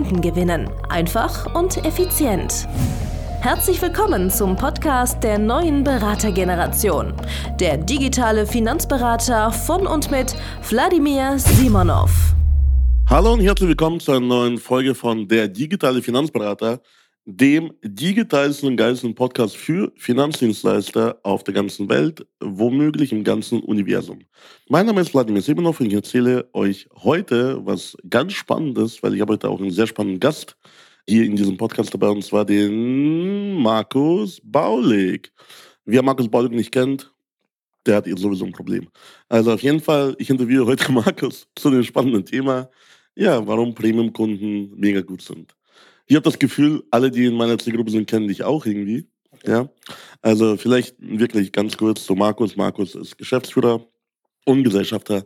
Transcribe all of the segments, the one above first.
Kunden gewinnen. Einfach und effizient. Herzlich willkommen zum Podcast der neuen Beratergeneration. Der digitale Finanzberater von und mit Wladimir Simonov. Hallo und herzlich willkommen zu einer neuen Folge von Der digitale Finanzberater, dem digitalsten und geilsten Podcast für Finanzdienstleister auf der ganzen Welt, womöglich im ganzen Universum. Mein Name ist Vladimir Semenov und ich erzähle euch heute was ganz Spannendes, weil ich habe heute auch einen sehr spannenden Gast hier in diesem Podcast dabei, und zwar den Markus Baulig. Wer Markus Baulig nicht kennt, der hat jetzt sowieso ein Problem. Also auf jeden Fall, ich interviewe heute Markus zu dem spannenden Thema, ja, warum Premium-Kunden mega gut sind. Ich habe das Gefühl, alle, die in meiner Zielgruppe sind, kennen dich auch irgendwie. Ja, also vielleicht wirklich ganz kurz zu Markus. Markus ist Geschäftsführer und Gesellschafter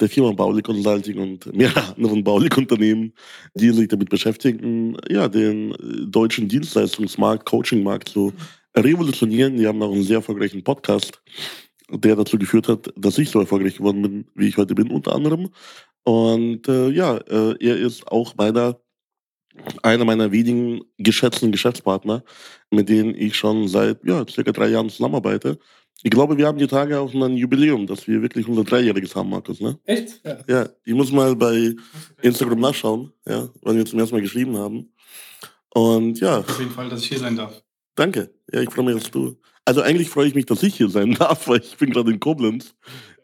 der Firma Bauli Consulting und mehrere anderen Baulig-Unternehmen, die sich damit beschäftigen, ja, den deutschen Dienstleistungsmarkt, Coachingmarkt zu revolutionieren. Die haben auch einen sehr erfolgreichen Podcast, der dazu geführt hat, dass ich so erfolgreich geworden bin, wie ich heute bin, unter anderem. Und äh, ja, äh, er ist auch meiner einer meiner wenigen geschätzten Geschäftspartner, mit denen ich schon seit ja, circa drei Jahren zusammenarbeite. Ich glaube, wir haben die Tage auch ein Jubiläum, dass wir wirklich unser Dreijähriges haben, Markus. Ne? Echt? Ja. ja, ich muss mal bei Instagram nachschauen, ja, weil wir zum ersten Mal geschrieben haben. Und ja. Auf jeden Fall, dass ich hier sein darf. Danke. Ja, ich freue mich, dass du. Also eigentlich freue ich mich, dass ich hier sein darf, weil ich bin gerade in Koblenz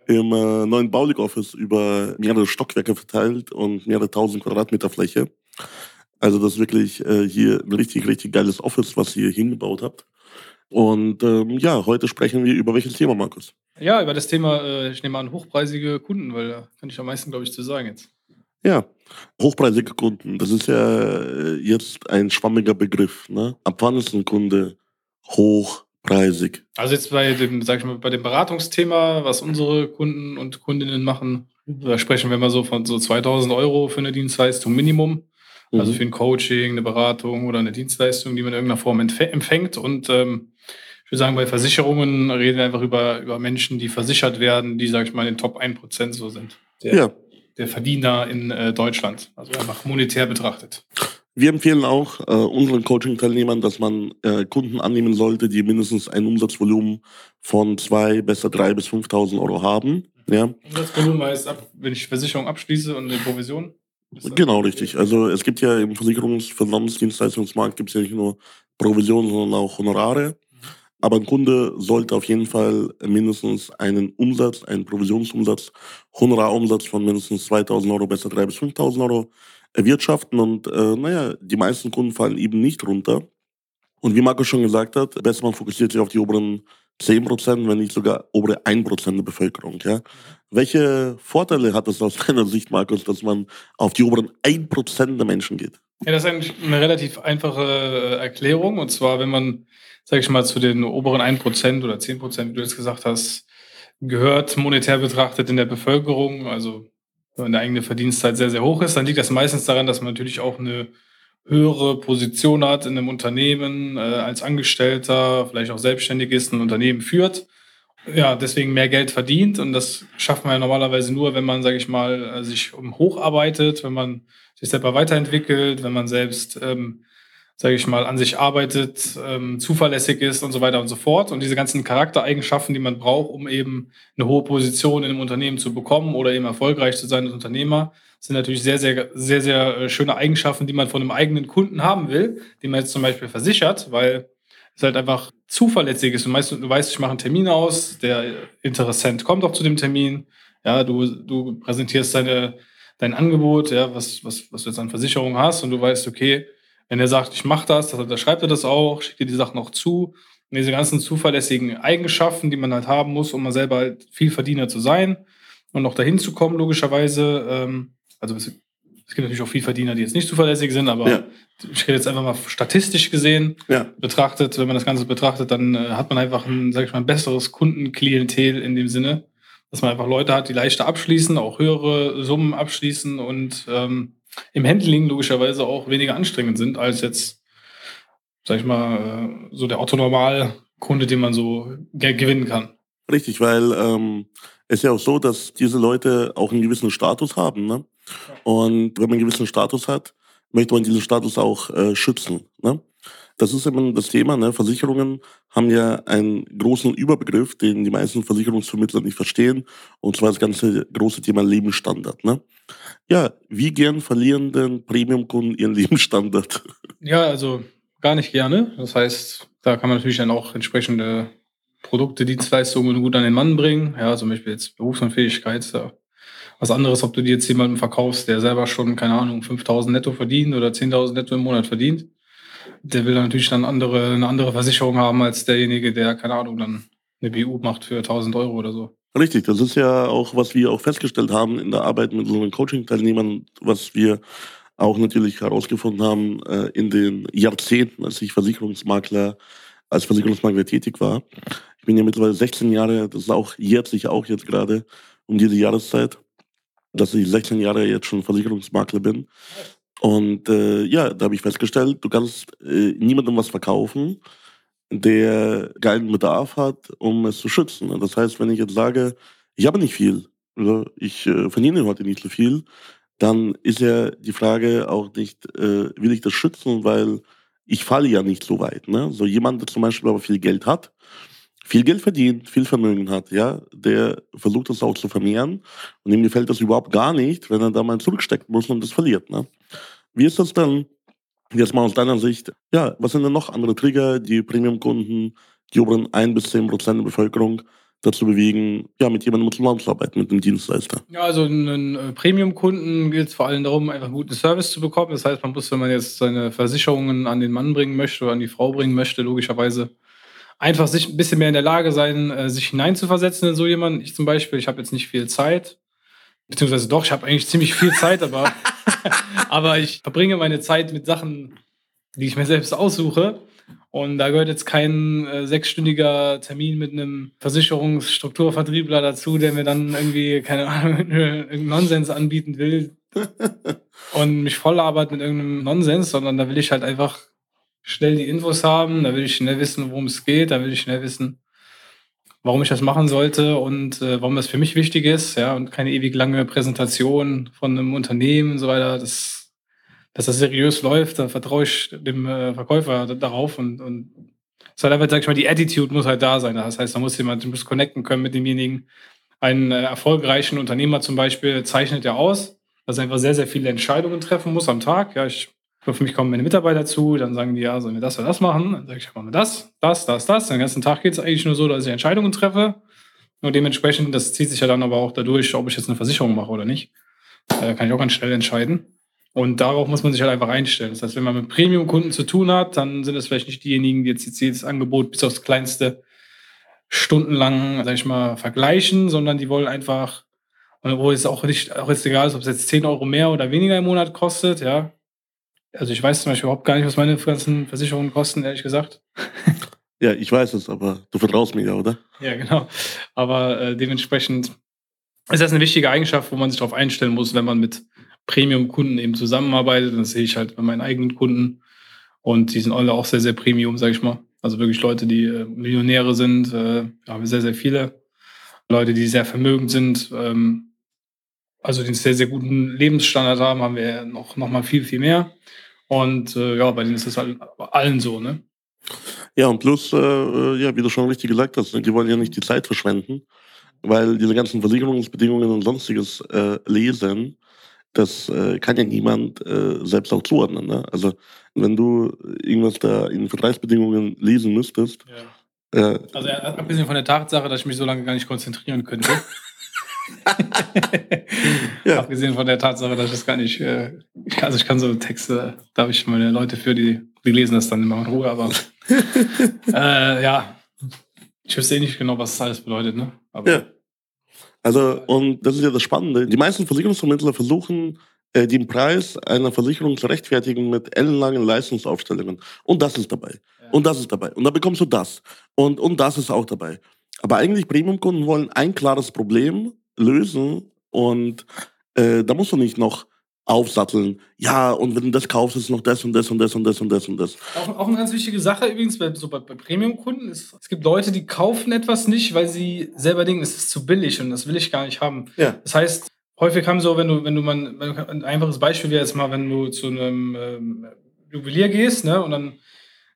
im äh, neuen Baulig-Office über mehrere Stockwerke verteilt und mehrere tausend Quadratmeter Fläche. Also das ist wirklich äh, hier ein richtig, richtig geiles Office, was ihr hingebaut habt. Und ähm, ja, heute sprechen wir über welches Thema, Markus? Ja, über das Thema, äh, ich nehme an, hochpreisige Kunden, weil da kann ich am meisten, glaube ich, zu sagen jetzt. Ja, hochpreisige Kunden, das ist ja äh, jetzt ein schwammiger Begriff. Ne? Ab wann ist ein Kunde hochpreisig? Also jetzt bei dem, sag ich mal, bei dem Beratungsthema, was unsere Kunden und Kundinnen machen, da sprechen wir mal so von so 2000 Euro für eine Dienstleistung Minimum. Also mhm. für ein Coaching, eine Beratung oder eine Dienstleistung, die man in irgendeiner Form empfängt. Und ähm, ich würde sagen, bei Versicherungen reden wir einfach über, über Menschen, die versichert werden, die, sage ich mal, in den Top 1% so sind. Der, ja. der Verdiener in äh, Deutschland. Also einfach monetär betrachtet. Wir empfehlen auch äh, unseren Coaching-Teilnehmern, dass man äh, Kunden annehmen sollte, die mindestens ein Umsatzvolumen von zwei, besser drei bis 5.000 Euro haben. Ja. Umsatzvolumen heißt, ab, wenn ich Versicherung abschließe und eine Provision? Genau, richtig. Also es gibt ja im Versicherungs-, Finanzdienstleistungsmarkt gibt es ja nicht nur Provisionen, sondern auch Honorare. Aber ein Kunde sollte auf jeden Fall mindestens einen Umsatz, einen Provisionsumsatz, Honorarumsatz von mindestens 2000 Euro, besser 3.000 bis 5000 Euro erwirtschaften. Und äh, naja, die meisten Kunden fallen eben nicht runter. Und wie Marco schon gesagt hat, besser man fokussiert sich auf die oberen 10 Prozent, wenn nicht sogar obere 1 Prozent der Bevölkerung. Ja? Welche Vorteile hat es aus deiner Sicht, Markus, dass man auf die oberen 1 Prozent der Menschen geht? Ja, das ist eigentlich eine relativ einfache äh, Erklärung. Und zwar, wenn man, sag ich mal, zu den oberen 1 Prozent oder 10 Prozent, wie du jetzt gesagt hast, gehört, monetär betrachtet in der Bevölkerung, also wenn der eigene Verdienstzeit sehr, sehr hoch ist, dann liegt das meistens daran, dass man natürlich auch eine höhere Position hat in einem Unternehmen, äh, als Angestellter, vielleicht auch selbstständig ist, ein Unternehmen führt. Ja, deswegen mehr Geld verdient und das schafft man ja normalerweise nur, wenn man, sage ich mal, äh, sich um hocharbeitet, wenn man sich selber weiterentwickelt, wenn man selbst, ähm, sage ich mal, an sich arbeitet, ähm, zuverlässig ist und so weiter und so fort. Und diese ganzen Charaktereigenschaften, die man braucht, um eben eine hohe Position in einem Unternehmen zu bekommen oder eben erfolgreich zu sein als Unternehmer, sind natürlich sehr, sehr, sehr, sehr äh, schöne Eigenschaften, die man von einem eigenen Kunden haben will, die man jetzt zum Beispiel versichert, weil es halt einfach zuverlässig ist. Du, weißt, du weißt, ich mache einen Termin aus, der Interessent kommt auch zu dem Termin, ja, du, du präsentierst deine, dein Angebot, ja, was, was, was du jetzt an Versicherung hast und du weißt, okay, wenn er sagt, ich mache das, dann schreibt er das auch, schickt dir die Sachen auch zu. Und diese ganzen zuverlässigen Eigenschaften, die man halt haben muss, um mal selber halt viel Verdiener zu sein und noch dahin zu kommen, logischerweise, ähm, also Es gibt natürlich auch viel Verdiener, die jetzt nicht zuverlässig sind, aber ja. ich rede jetzt einfach mal statistisch gesehen ja. betrachtet, wenn man das Ganze betrachtet, dann äh, hat man einfach ein, sag ich mal, ein besseres Kundenklientel in dem Sinne, dass man einfach Leute hat, die leichter abschließen, auch höhere Summen abschließen und ähm, im Handling logischerweise auch weniger anstrengend sind als jetzt, sag ich mal, äh, so der Otto-Normal-Kunde, den man so gewinnen kann. Richtig, weil ähm, es ist ja auch so, dass diese Leute auch einen gewissen Status haben. Ne? Und wenn man einen gewissen Status hat, möchte man diesen Status auch äh, schützen. Ne? Das ist immer das Thema. Ne? Versicherungen haben ja einen großen Überbegriff, den die meisten Versicherungsvermittler nicht verstehen. Und zwar das ganze große Thema Lebensstandard. Ne? Ja, wie gern verlieren denn Premium-Kunden ihren Lebensstandard? Ja, also gar nicht gerne. Das heißt, da kann man natürlich dann auch entsprechende Produkte, Dienstleistungen gut an den Mann bringen. Ja, zum Beispiel jetzt Berufsunfähigkeit. Ja. Was anderes, ob du die jetzt jemandem verkaufst, der selber schon, keine Ahnung, 5000 netto verdient oder 10.000 netto im Monat verdient. Der will dann natürlich dann andere, eine andere Versicherung haben als derjenige, der, keine Ahnung, dann eine BU macht für 1000 Euro oder so. Richtig, das ist ja auch, was wir auch festgestellt haben in der Arbeit mit unseren Coaching-Teilnehmern, was wir auch natürlich herausgefunden haben äh, in den Jahrzehnten, als ich Versicherungsmakler, als Versicherungsmakler tätig war. Ich bin ja mittlerweile 16 Jahre, das ist auch jährt sich auch jetzt gerade um diese Jahreszeit, dass ich 16 Jahre jetzt schon Versicherungsmakler bin. Und äh, ja, da habe ich festgestellt, du kannst äh, niemandem was verkaufen, der geilen Bedarf hat, um es zu schützen. Das heißt, wenn ich jetzt sage, ich habe nicht viel, oder ich äh, verdiene heute nicht so viel, dann ist ja die Frage auch nicht, äh, will ich das schützen, weil ich falle ja nicht so weit. Ne? So jemand, der zum Beispiel aber viel Geld hat, viel Geld verdient, viel Vermögen hat, ja, der versucht das auch zu vermehren und ihm gefällt das überhaupt gar nicht, wenn er da mal zurückstecken muss und das verliert. Ne? Wie ist das dann jetzt mal aus deiner Sicht? Ja, was sind denn noch andere Trigger, die Premium-Kunden, die oberen 1 bis 10 Prozent der Bevölkerung dazu bewegen, ja, mit jemandem zusammenzuarbeiten, mit einem Dienstleister. Ja, also einen äh, Premium-Kunden geht es vor allem darum, einfach einen guten Service zu bekommen. Das heißt, man muss, wenn man jetzt seine Versicherungen an den Mann bringen möchte oder an die Frau bringen möchte, logischerweise einfach sich ein bisschen mehr in der Lage sein, äh, sich hineinzuversetzen in so jemanden. Ich zum Beispiel, ich habe jetzt nicht viel Zeit, beziehungsweise doch, ich habe eigentlich ziemlich viel Zeit, aber, aber ich verbringe meine Zeit mit Sachen, die ich mir selbst aussuche. Und da gehört jetzt kein äh, sechsstündiger Termin mit einem Versicherungsstrukturvertriebler dazu, der mir dann irgendwie, keine Ahnung, irgendeinen Nonsens anbieten will und mich voll arbeitet mit irgendeinem Nonsens, sondern da will ich halt einfach schnell die Infos haben, da will ich schnell wissen, worum es geht, da will ich schnell wissen, warum ich das machen sollte und äh, warum das für mich wichtig ist, ja, und keine ewig lange Präsentation von einem Unternehmen und so weiter. Das, dass das seriös läuft, da vertraue ich dem äh, Verkäufer darauf und, und es halt einfach, sag ich mal, die Attitude muss halt da sein. Das heißt, da muss jemand, du musst connecten können mit demjenigen. Einen äh, erfolgreichen Unternehmer zum Beispiel zeichnet ja aus, dass er einfach sehr, sehr viele Entscheidungen treffen muss am Tag. Ja, ich für mich kommen meine Mitarbeiter zu, dann sagen die, ja, sollen wir das oder das machen? Dann sage ich, machen wir das, das, das, das. Den ganzen Tag geht es eigentlich nur so, dass ich Entscheidungen treffe. Und dementsprechend, das zieht sich ja dann aber auch dadurch, ob ich jetzt eine Versicherung mache oder nicht. Da kann ich auch ganz schnell entscheiden. Und darauf muss man sich halt einfach einstellen. Das heißt, wenn man mit Premium-Kunden zu tun hat, dann sind es vielleicht nicht diejenigen, die jetzt jedes Angebot bis aufs Kleinste stundenlang, sag ich mal, vergleichen, sondern die wollen einfach, wo es auch nicht, auch jetzt egal ist, ob es jetzt 10 Euro mehr oder weniger im Monat kostet, ja, also ich weiß zum Beispiel überhaupt gar nicht, was meine ganzen Versicherungen kosten, ehrlich gesagt. Ja, ich weiß es, aber du vertraust mir ja, oder? Ja, genau. Aber äh, dementsprechend ist das eine wichtige Eigenschaft, wo man sich darauf einstellen muss, wenn man mit Premium-Kunden eben zusammenarbeitet. Das sehe ich halt bei meinen eigenen Kunden. Und die sind alle auch sehr, sehr Premium, sage ich mal. Also wirklich Leute, die äh, Millionäre sind, äh, haben wir sehr, sehr viele. Leute, die sehr vermögend sind, ähm, also den sehr, sehr guten Lebensstandard haben, haben wir noch, noch mal viel, viel mehr. Und äh, ja, bei denen ist es halt allen so, ne? Ja, und plus, äh, äh, ja, wie du schon richtig gesagt hast, die wollen ja nicht die Zeit verschwenden, weil diese ganzen Versicherungsbedingungen und sonstiges äh, lesen, das äh, kann ja niemand äh, selbst auch zuordnen. Ne? Also wenn du irgendwas da in Vertragsbedingungen lesen müsstest. Ja. Also abgesehen von der Tatsache, dass ich mich so lange gar nicht konzentrieren könnte. ja. Abgesehen von der Tatsache, dass ich das gar nicht, äh, ich kann, also ich kann so Texte, da habe ich meine Leute für, die, die lesen das dann immer in Ruhe, aber äh, ja, ich wüsste eh nicht genau, was das alles bedeutet, ne? Aber, ja. Also, und das ist ja das Spannende. Die meisten Versicherungsvermittler versuchen, äh, den Preis einer Versicherung zu rechtfertigen mit ellenlangen Leistungsaufstellungen. Und das ist dabei. Ja. Und das ist dabei. Und da bekommst du das. Und, und das ist auch dabei. Aber eigentlich Premium-Kunden wollen ein klares Problem lösen und äh, da musst du nicht noch aufsatteln. Ja, und wenn du das kaufst, ist noch das und das und das und das und das und das. Auch, auch eine ganz wichtige Sache übrigens bei, so bei, bei Premium-Kunden ist, es gibt Leute, die kaufen etwas nicht, weil sie selber denken, es ist zu billig und das will ich gar nicht haben. Ja. Das heißt, häufig haben so, wenn du, wenn du mal, ein einfaches Beispiel wäre jetzt mal, wenn du zu einem ähm, Juwelier gehst, ne, und dann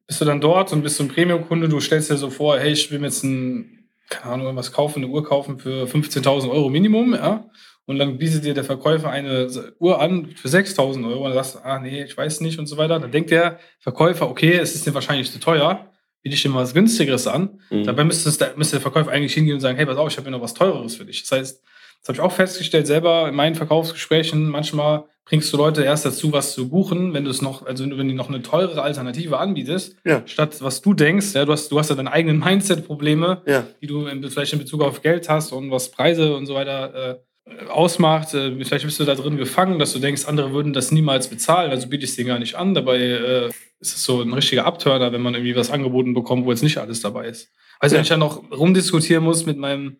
bist du dann dort und bist so ein Premium-Kunde, du stellst dir so vor, hey, ich will mir jetzt ein, keine Ahnung, was kaufen, eine Uhr kaufen für 15.000 Euro Minimum, ja, und dann bietet dir der Verkäufer eine Uhr an für 6.000 Euro und dann sagst du, ah, nee, ich weiß nicht und so weiter, dann denkt der Verkäufer, okay, es ist dir wahrscheinlich zu teuer, biete ich dir mal was günstigeres an. Mhm. Dabei müsste, es, müsste der Verkäufer eigentlich hingehen und sagen, hey, pass auf, ich habe mir noch was teureres für dich. Das heißt, das habe ich auch festgestellt selber in meinen Verkaufsgesprächen. Manchmal bringst du Leute erst dazu, was zu buchen, wenn du es noch, also wenn du noch eine teurere Alternative anbietest, ja. statt was du denkst. Ja, du hast, du hast ja deine eigenen Mindset-Probleme, ja. die du in, vielleicht in Bezug auf Geld hast und was Preise und so weiter äh, ausmacht. Äh, vielleicht bist du da drin gefangen, dass du denkst, andere würden das niemals bezahlen, also biete ich es dir gar nicht an. Dabei äh, ist es so ein richtiger Abturner, wenn man irgendwie was angeboten bekommt, wo jetzt nicht alles dabei ist. Also ja. wenn ich dann noch rumdiskutieren muss mit meinem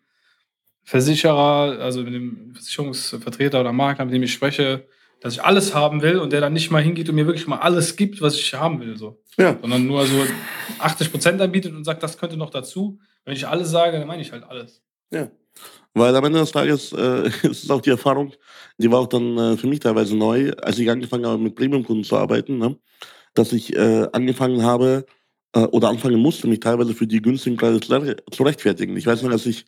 Versicherer, also mit dem Versicherungsvertreter oder Makler, mit dem ich spreche, dass ich alles haben will und der dann nicht mal hingeht und mir wirklich mal alles gibt, was ich haben will. So. Ja. Sondern nur so 80 Prozent anbietet und sagt, das könnte noch dazu. Wenn ich alles sage, dann meine ich halt alles. Ja. Weil am Ende des Tages äh, ist es auch die Erfahrung, die war auch dann äh, für mich teilweise neu, als ich angefangen habe, mit Premium-Kunden zu arbeiten, ne? dass ich äh, angefangen habe äh, oder anfangen musste, mich teilweise für die günstigen Preise zu rechtfertigen. Ich weiß noch, als ich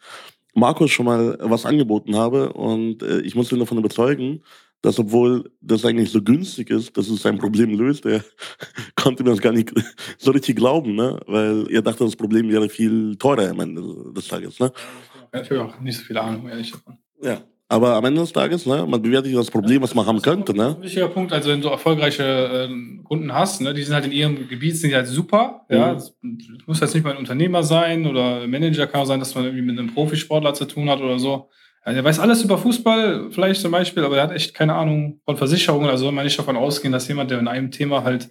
Markus schon mal was angeboten habe und äh, ich musste ihn davon überzeugen, dass obwohl das eigentlich so günstig ist, dass es sein Problem löst, er konnte mir das gar nicht so richtig glauben, ne? weil er dachte, das Problem wäre viel teurer am Ende des Tages. Ne? Ich habe auch nicht so viel Ahnung, ehrlich davon. Ja. Aber am Ende des Tages, ne, man bewertet das Problem, was man haben könnte. Ne? Ein wichtiger Punkt, also wenn du erfolgreiche äh, Kunden hast, ne, die sind halt in ihrem Gebiet sind halt super. Mhm. Ja, es muss jetzt nicht mal ein Unternehmer sein oder Manager kann auch sein, dass man irgendwie mit einem Profisportler zu tun hat oder so. Ja, der weiß alles über Fußball, vielleicht zum Beispiel, aber der hat echt keine Ahnung von Versicherungen. Also soll man nicht davon ausgehen, dass jemand, der in einem Thema halt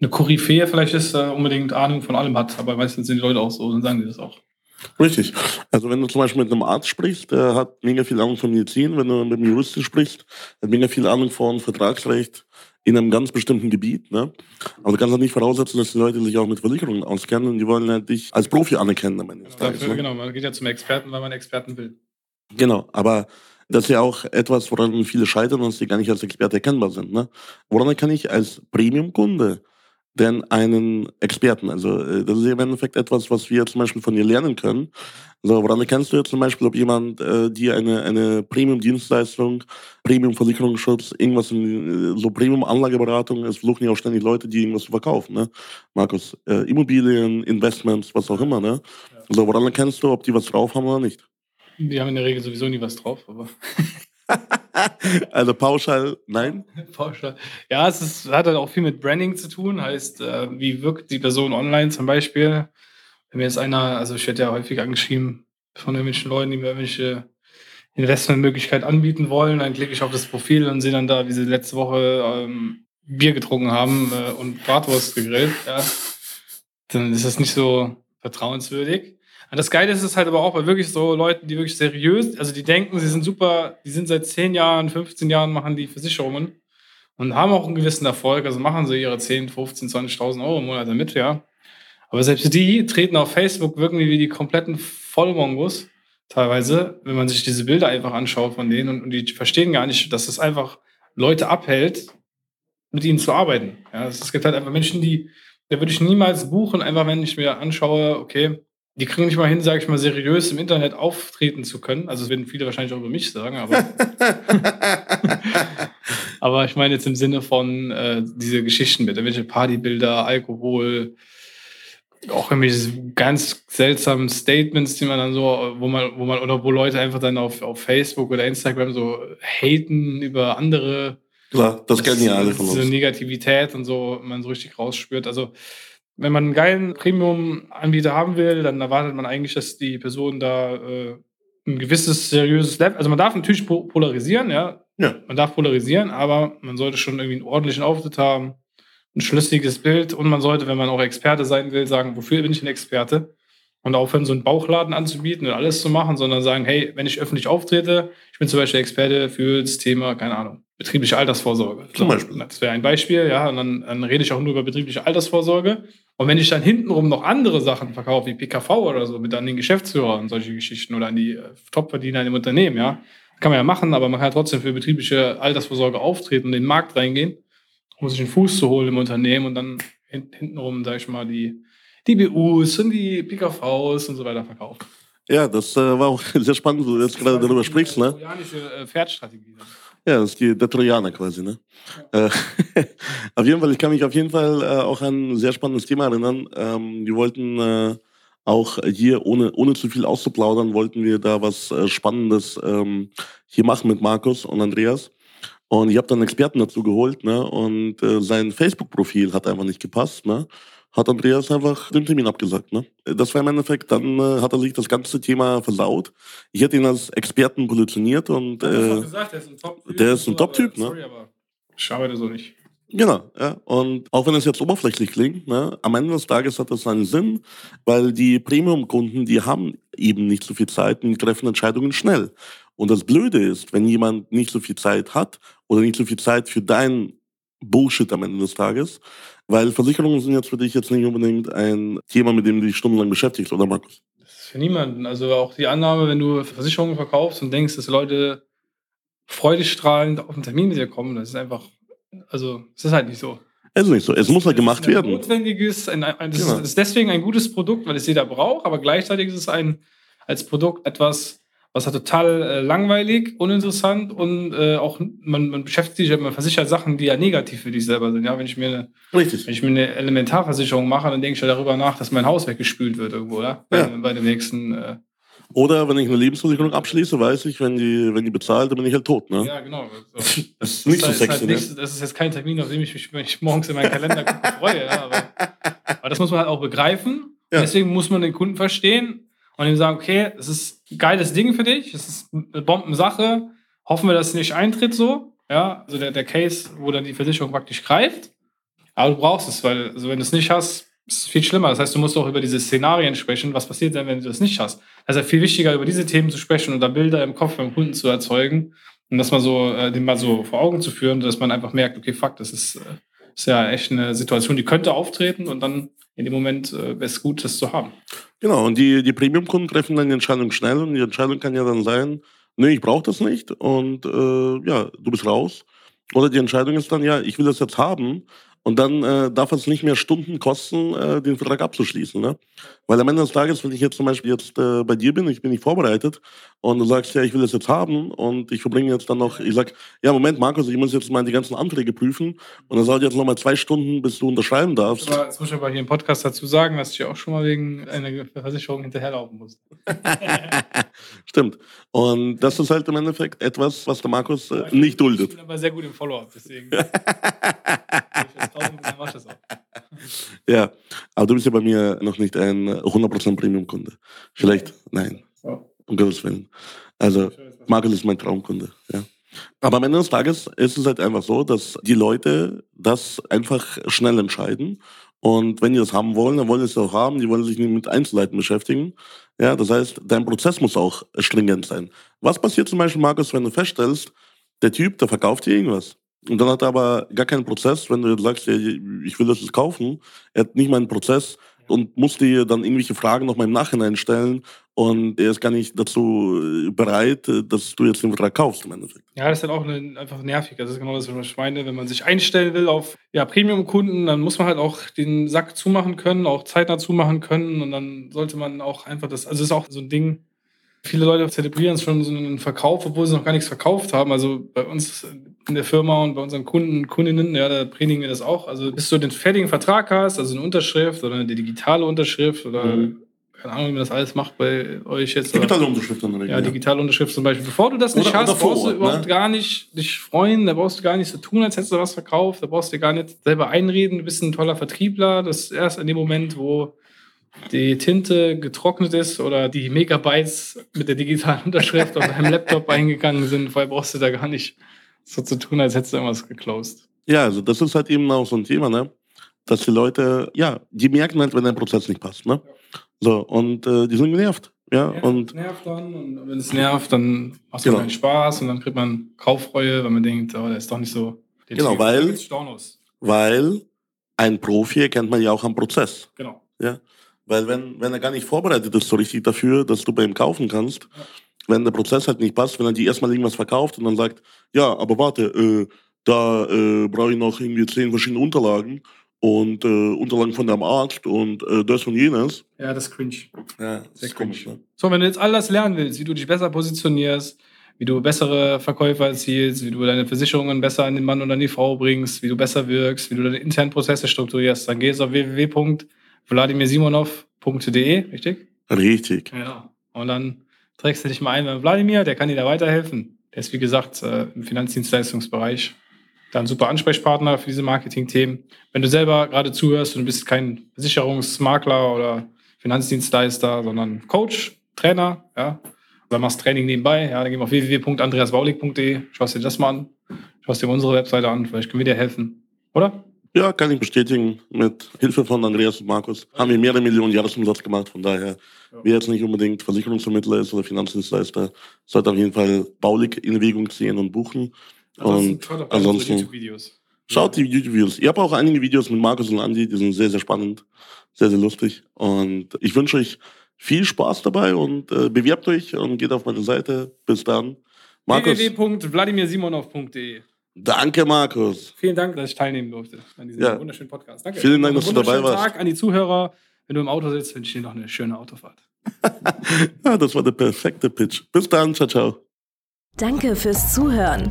eine Koryphäe vielleicht ist, äh, unbedingt Ahnung von allem hat. Aber meistens sind die Leute auch so und sagen die das auch. Richtig. Also wenn du zum Beispiel mit einem Arzt sprichst, der hat mega viel Ahnung von Medizin. Wenn du mit einem Juristen sprichst, hat mega viel Ahnung von Vertragsrecht in einem ganz bestimmten Gebiet. Ne? Aber du kannst auch nicht voraussetzen, dass die Leute sich auch mit Versicherungen auskennen und die wollen halt dich als Profi anerkennen. Am Ende genau, dafür, ne? genau, man geht ja zum Experten, weil man Experten will. Genau, aber das ist ja auch etwas, woran viele scheitern und sie gar nicht als Experte erkennbar sind. Ne? Woran kann ich als Premium-Kunde denn einen Experten. Also äh, das ist im Endeffekt etwas, was wir zum Beispiel von dir lernen können. Also woran erkennst du jetzt zum Beispiel, ob jemand äh, dir eine, eine Premium-Dienstleistung, Premium-Versicherungsschutz, irgendwas in äh, so Premium-Anlageberatung, es versuchen ja auch ständig Leute, die irgendwas zu verkaufen, ne? Markus, äh, Immobilien, Investments, was auch immer, ne? Also woran erkennst du, ob die was drauf haben oder nicht? Die haben in der Regel sowieso nie was drauf, aber also pauschal, nein? pauschal. Ja, es ist, hat halt auch viel mit Branding zu tun. Heißt, äh, wie wirkt die Person online zum Beispiel? Wenn mir jetzt einer, also ich werde ja häufig angeschrieben von irgendwelchen Leuten, die mir irgendwelche Investmentmöglichkeit anbieten wollen, dann klicke ich auf das Profil und sehe dann da, wie sie letzte Woche ähm, Bier getrunken haben äh, und Bratwurst gegrillt. Ja. Dann ist das nicht so vertrauenswürdig. Und das Geile ist es halt aber auch bei wirklich so Leuten, die wirklich seriös, also die denken, sie sind super, die sind seit 10 Jahren, 15 Jahren, machen die Versicherungen und haben auch einen gewissen Erfolg, also machen sie ihre 10, 15, 20.000 Euro im Monat damit, ja. Aber selbst die treten auf Facebook, wirken wie die kompletten Vollmongos teilweise, wenn man sich diese Bilder einfach anschaut von denen und, und die verstehen gar nicht, dass es einfach Leute abhält, mit ihnen zu arbeiten. Ja, es gibt halt einfach Menschen, die, da würde ich niemals buchen, einfach wenn ich mir anschaue, okay, die kriegen nicht mal hin, sage ich mal, seriös im Internet auftreten zu können. Also das werden viele wahrscheinlich auch über mich sagen, aber, aber ich meine jetzt im Sinne von äh, diese Geschichten mit irgendwelche Partybilder, Alkohol, auch irgendwelche ganz seltsamen Statements, die man dann so, wo man, wo man, oder wo Leute einfach dann auf, auf Facebook oder Instagram so haten über andere. Klar, das kennen ja alle von uns. Diese Negativität und so, man so richtig rausspürt. Also wenn man einen geilen Premium-Anbieter haben will, dann erwartet man eigentlich, dass die Person da äh, ein gewisses seriöses Level, also man darf natürlich polarisieren, ja, Ja. Man darf polarisieren, aber man sollte schon irgendwie einen ordentlichen Auftritt haben, ein schlüssiges Bild und man sollte, wenn man auch Experte sein will, sagen, wofür bin ich ein Experte? Und aufhören, so einen Bauchladen anzubieten und alles zu machen, sondern sagen, hey, wenn ich öffentlich auftrete, ich bin zum Beispiel Experte für das Thema, keine Ahnung, betriebliche Altersvorsorge. Zum Beispiel. Das wäre ein Beispiel, ja, und dann, dann rede ich auch nur über betriebliche Altersvorsorge. Und wenn ich dann hintenrum noch andere Sachen verkaufe, wie PKV oder so, mit an den Geschäftsführer und solche Geschichten oder an die äh, Topverdiener im Unternehmen, ja, kann man ja machen, aber man kann trotzdem für betriebliche Altersvorsorge auftreten und in den Markt reingehen, um sich einen Fuß zu holen im Unternehmen und dann hintenrum, sag ich mal, die, die BUs und die PKVs und so weiter verkaufen. Ja, das äh, war auch sehr spannend, wo du jetzt gerade darüber sprichst. Ne? Trojanische äh, Pferdstrategie. Ne? Ja, das ist die, der Trojaner quasi. Ne? Ja. Äh, auf jeden Fall, ich kann mich auf jeden Fall äh, auch an ein sehr spannendes Thema erinnern. Ähm, wir wollten äh, auch hier, ohne, ohne zu viel auszuplaudern, wollten wir da was äh, Spannendes ähm, hier machen mit Markus und Andreas. Und ich habe dann Experten dazu geholt, ne? Und äh, sein Facebook-Profil hat einfach nicht gepasst, ne? Hat Andreas einfach den Termin abgesagt, ne? Das war im Endeffekt, dann äh, hat er sich das ganze Thema versaut. Ich hätte ihn als Experten positioniert und äh, gesagt, der ist ein Top-Typ. Der ist ein Top-Typ, ne? Sorry, aber ich arbeite so nicht. Genau, ja. Und auch wenn es jetzt oberflächlich klingt, ne, am Ende des Tages hat das seinen Sinn, weil die Premium-Kunden, die haben eben nicht so viel Zeit und die treffen Entscheidungen schnell. Und das Blöde ist, wenn jemand nicht so viel Zeit hat oder nicht so viel Zeit für dein Bullshit am Ende des Tages, weil Versicherungen sind jetzt für dich jetzt nicht unbedingt ein Thema, mit dem du dich stundenlang beschäftigst, oder Markus? Das ist für niemanden. Also auch die Annahme, wenn du Versicherungen verkaufst und denkst, dass Leute freudestrahlend auf einen Termin mit dir kommen, das ist einfach also, es ist halt nicht so. Es ist nicht so. Es muss halt gemacht ein werden. Notwendiges, ein, ein, das genau. ist deswegen ein gutes Produkt, weil es jeder braucht, aber gleichzeitig ist es ein als Produkt etwas, was halt total äh, langweilig, uninteressant und äh, auch man, man beschäftigt sich, man versichert Sachen, die ja negativ für dich selber sind. Ja, wenn ich mir eine, Richtig. wenn ich mir eine Elementarversicherung mache, dann denke ich ja darüber nach, dass mein Haus weggespült wird irgendwo, ja? Bei, bei dem nächsten äh, oder wenn ich eine Lebensversicherung abschließe, weiß ich, wenn die, wenn die bezahlt, dann bin ich halt tot. Ne? Ja, genau. So. Das ist nicht so sexy. Halt ne? nicht, das ist jetzt kein Termin, auf dem ich mich, mich morgens in meinen Kalender freue. Ja, aber, aber, das muss man halt auch begreifen. Ja. Deswegen muss man den Kunden verstehen und ihm sagen, okay, es ist ein geiles Ding für dich, es ist eine Bombensache. Hoffen wir, dass es nicht eintritt so. Ja, also der, der Case, wo dann die Versicherung praktisch greift. Aber du brauchst es, weil also wenn du es nicht hast, ist es viel schlimmer. Das heißt, du musst auch über diese Szenarien sprechen. Was passiert denn, wenn du das nicht hast? Das ist ja viel wichtiger, über diese Themen zu sprechen und da Bilder im Kopf beim Kunden zu erzeugen und das mal so, äh, den mal so vor Augen zu führen, dass man einfach merkt, okay, fuck, das ist, äh, ist ja echt eine Situation, die könnte auftreten und dann in dem Moment äh, wäre es gut, das zu haben. Genau, und die, die Premium-Kunden treffen dann die Entscheidung schnell und die Entscheidung kann ja dann sein, nee, ich brauche das nicht und äh, ja, du bist raus. Oder die Entscheidung ist dann, ja, ich will das jetzt haben und dann äh, darf es nicht mehr Stunden kosten, äh, den Vertrag abzuschließen. Ne? Weil am Ende des Tages, wenn ich jetzt zum Beispiel jetzt äh, bei dir bin, ich bin nicht vorbereitet und du sagst, ja, ich will das jetzt haben und ich verbringe jetzt dann noch, ich sag, ja, Moment, Markus, ich muss jetzt mal die ganzen Anträge prüfen und dann dauert jetzt noch mal zwei Stunden, bis du unterschreiben darfst. Aber jetzt muss ich aber hier im Podcast dazu sagen, dass ich auch schon mal wegen einer Versicherung hinterherlaufen muss. Stimmt. Und das ist halt im Endeffekt etwas, was der Markus äh, nicht duldet. Ich bin aber sehr gut im Follow-up, deswegen. ja, aber du bist ja bei mir noch nicht ein 100% Premium-Kunde. Vielleicht, nein, um Gottes Willen. Also, Markus ist mein Traumkunde, ja. Aber am Ende des Tages ist es halt einfach so, dass die Leute das einfach schnell entscheiden. Und wenn die das haben wollen, dann wollen sie es auch haben. Die wollen sich nicht mit Einzelheiten beschäftigen. Ja, das heißt, dein Prozess muss auch stringent sein. Was passiert zum Beispiel, Markus, wenn du feststellst, der Typ, der verkauft dir irgendwas? Und dann hat er aber gar keinen Prozess, wenn du sagst, ja, ich will das jetzt kaufen. Er hat nicht mal einen Prozess und muss dir dann irgendwelche Fragen noch mal im Nachhinein stellen und er ist gar nicht dazu äh, bereit, äh, dass du jetzt den Vertrag kaufst im Endeffekt. Ja, das ist dann auch eine, einfach nervig. Das ist genau das, was ich meine. Wenn man sich einstellen will auf ja, Premium-Kunden, dann muss man halt auch den Sack zumachen können, auch zeitnah zumachen können und dann sollte man auch einfach das, also das ist auch so ein Ding, Viele Leute zelebrieren schon so einen Verkauf, obwohl sie noch gar nichts verkauft haben. Also bei uns in der Firma und bei unseren Kunden, Kundinnen, ja, da predigen wir das auch. Also bis du den fertigen Vertrag hast, also eine Unterschrift oder eine digitale Unterschrift oder mhm. Keine Ahnung, wie man das alles macht bei euch jetzt. Digitale Unterschrift dann Ja, digitale Unterschrift zum Beispiel. Bevor du das nicht oder, hast, oder brauchst du überhaupt ne? gar nicht dich freuen, da brauchst du gar nicht so tun, als hättest du was verkauft, da brauchst du dir gar nicht selber einreden, du bist ein toller Vertriebler. Das ist erst in dem Moment, wo die Tinte getrocknet ist oder die Megabytes mit der digitalen Unterschrift auf deinem Laptop eingegangen sind. Vorher brauchst du da gar nicht so zu tun, als hättest du irgendwas geclosed. Ja, also das ist halt eben auch so ein Thema, ne? Dass die Leute, ja, die merken halt, wenn der Prozess nicht passt, ne? So, und äh, die sind genervt. Ja, Ja, und nervt dann und wenn es nervt, dann macht es Genau. keinen Spaß und dann kriegt man Kaufreue, weil man denkt, oh, der ist doch nicht so. Genau, Typ, weil- Stornos. weil ein Profi erkennt man ja auch am Prozess. Genau. Ja? Weil wenn, wenn er gar nicht vorbereitet ist so richtig dafür, dass du bei ihm kaufen kannst, wenn der Prozess halt nicht passt, wenn er dir erstmal irgendwas verkauft und dann sagt, ja, aber warte, äh, da äh, brauche ich noch irgendwie zehn verschiedene Unterlagen und äh, Unterlagen von deinem Arzt und äh, das und jenes. Ja, das ist cringe. Ja, das Sehr ist komisch, cringe. ne? So, wenn du jetzt all das lernen willst, wie du dich besser positionierst, wie du bessere Verkäufer erzielst, wie du deine Versicherungen besser an den Mann oder an die Frau bringst, wie du besser wirkst, wie du deine internen Prozesse strukturierst, dann gehst du auf www.vladimirsimonov.de, richtig? Richtig. Ja. Und dann trägst du dich mal ein bei Wladimir, der kann dir da weiterhelfen. Der ist, wie gesagt, äh, im Finanzdienstleistungsbereich da ein super Ansprechpartner für diese Marketingthemen. Wenn du selber gerade zuhörst und du bist kein Versicherungsmakler oder Finanzdienstleister, sondern Coach, Trainer, ja, oder machst Training nebenbei, ja, dann geh mal auf www.andreasbaulig.de, schaust dir das mal an, schaust dir unsere Webseite an, vielleicht können wir dir helfen. Oder? Ja, kann ich bestätigen. Mit Hilfe von Andreas und Markus haben wir mehrere Millionen Jahresumsatz gemacht. Von daher, wer jetzt nicht unbedingt Versicherungsvermittler ist oder Finanzdienstleister, sollte auf jeden Fall Baulig in Erwägung ziehen und buchen. Und ansonsten- unsere YouTube-Videos. Schaut die YouTube-Videos. Ihr habt auch einige Videos mit Markus und Andi, die sind sehr, sehr spannend, sehr, sehr lustig. Und ich wünsche euch viel Spaß dabei und äh, bewerbt euch und geht auf meine Seite. Bis dann. Markus, www.vladimirsimonov.de danke Markus. Vielen Dank, dass ich teilnehmen durfte an diesem Ja. wunderschönen Podcast. Danke. Vielen Dank, dass du dabei warst. Tag an die Zuhörer. Wenn du im Auto sitzt, wünsche ich dir noch eine schöne Autofahrt. Ja, das war der perfekte Pitch. Bis dann. Ciao, ciao. Danke fürs Zuhören.